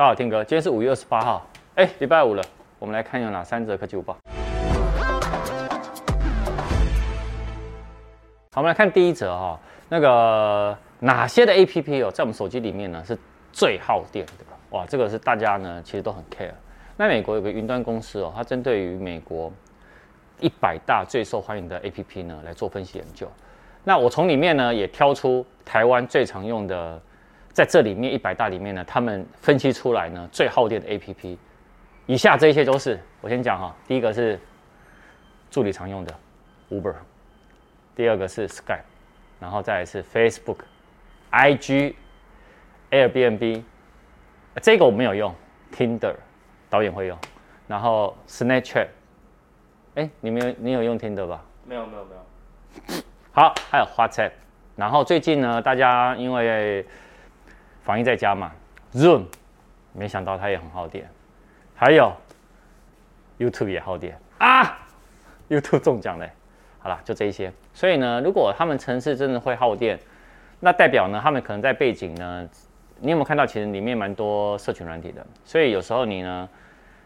大家好，天哥，今天是五月二十八号，哎，礼拜五了，我们来看有哪三则科技午报。好，我们来看第一则哈，那个哪些的 APP 哦，在我们手机里面呢是最耗电的？哇，这个是大家呢其实都很 care。那美国有个云端公司哦，它针对于美国一百大最受欢迎的 APP 呢来做分析研究。那我从里面呢也挑出台湾最常用的。在这里面一百大里面呢，他们分析出来呢最耗电的 APP，以下这些都是我先讲哈，第一个是助理常用的 Uber，第二个是 Skype，然后再来是 Facebook、IG、Airbnb，这个我没有用，Tinder。导演会用，然后 Snapchat，哎，你没有你有用 Tinder 吧？没有没有没有。好，还有 WhatsApp，然后最近呢，大家因为防疫在家嘛，Zoom，没想到它也很耗电，还有 YouTube 也耗电啊，YouTube 中奖嘞，好了，就这一些。所以呢，如果他们程式真的会耗电，那代表呢，他们可能在背景呢，你有没有看到？其实里面蛮多社群软体的。所以有时候你呢，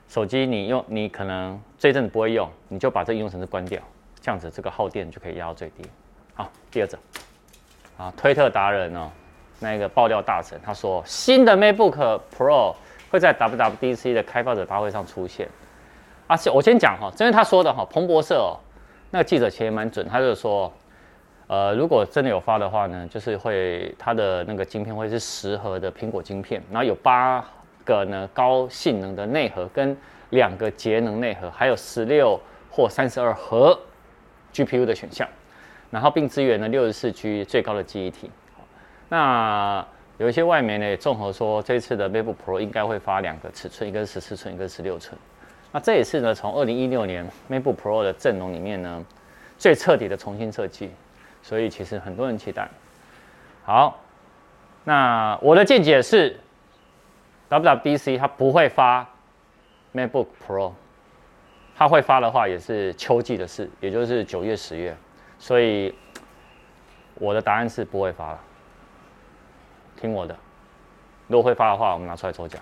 手机你用，你可能这一阵子不会用，你就把这应用程式关掉，这样子这个耗电就可以压到最低。好，第二则，啊，推特达人哦。那个爆料大神他说，新的 MacBook Pro 会在 WWDC 的开发者大会上出现。而且我先讲哈，因为他说的哈，彭博社哦，那个记者其实也蛮准，他就说，呃，如果真的有发的话呢，就是会它的那个晶片会是十核的苹果晶片，然后有八个呢高性能的内核跟两个节能内核，还有十六或三十二核 GPU 的选项，然后并支援了六十四 G 最高的记忆体。那有一些外媒呢也综合说，这次的 MacBook Pro 应该会发两个尺寸，一个是十四寸，一个是十六寸。那这也是呢，从二零一六年 MacBook Pro 的阵容里面呢，最彻底的重新设计，所以其实很多人期待。好，那我的见解是，WWDC 它不会发 MacBook Pro，它会发的话也是秋季的事，也就是九月、十月。所以我的答案是不会发了。听我的，如果会发的话，我们拿出来抽奖。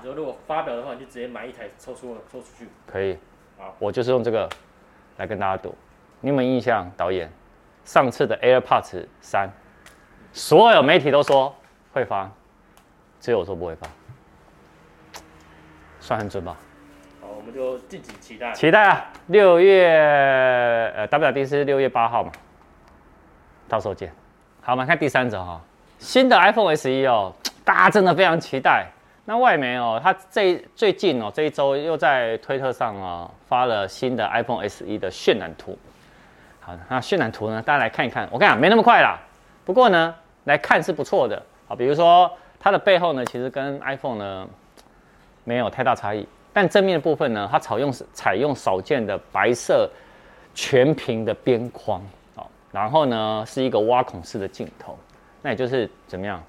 你说如果发表的话，你就直接买一台抽出抽出去。可以。好，我就是用这个来跟大家赌。你有没有印象？导演，上次的 AirPods 三，所有媒体都说会发，只有我说不会发，算很准吧？好，我们就敬请期待。期待啊！六月呃，WWDC 是六月八号嘛，到时候见。好，我们看第三则哈。新的 iPhone SE 哦，大家真的非常期待。那外媒哦，它这最近哦这一周又在推特上啊发了新的 iPhone SE 的渲染图。好，那渲染图呢，大家来看一看。我跟你讲，没那么快啦。不过呢，来看是不错的。好，比如说它的背后呢，其实跟 iPhone 呢没有太大差异。但正面的部分呢，它采用采用少见的白色全屏的边框。好，然后呢是一个挖孔式的镜头。那也就是怎么样，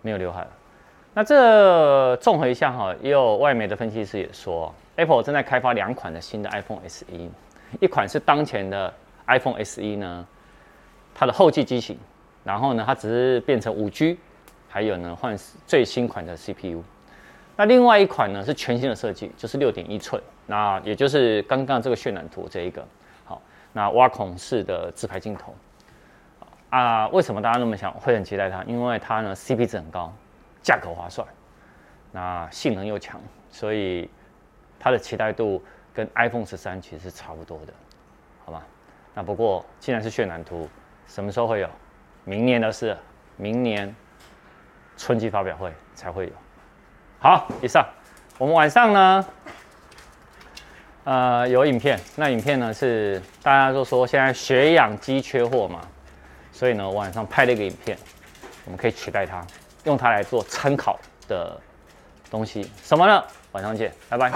没有刘海了。那这综合一下哈，也有外媒的分析师也说，Apple 正在开发两款的新的 iPhone SE，一款是当前的 iPhone SE 呢，它的后继机型，然后呢它只是变成五 G，还有呢换最新款的 CPU。那另外一款呢是全新的设计，就是六点一寸，那也就是刚刚这个渲染图这一个，好，那挖孔式的自拍镜头。啊，为什么大家那么想会很期待它？因为它呢 CP 值很高，价格划算，那性能又强，所以它的期待度跟 iPhone 十三其实是差不多的，好吧？那不过既然是渲染图，什么时候会有？明年的事，明年春季发表会才会有。好，以上我们晚上呢，呃，有影片，那影片呢是大家都说现在血氧机缺货嘛。所以呢，我晚上拍了一个影片，我们可以取代它，用它来做参考的东西。什么呢？晚上见，拜拜。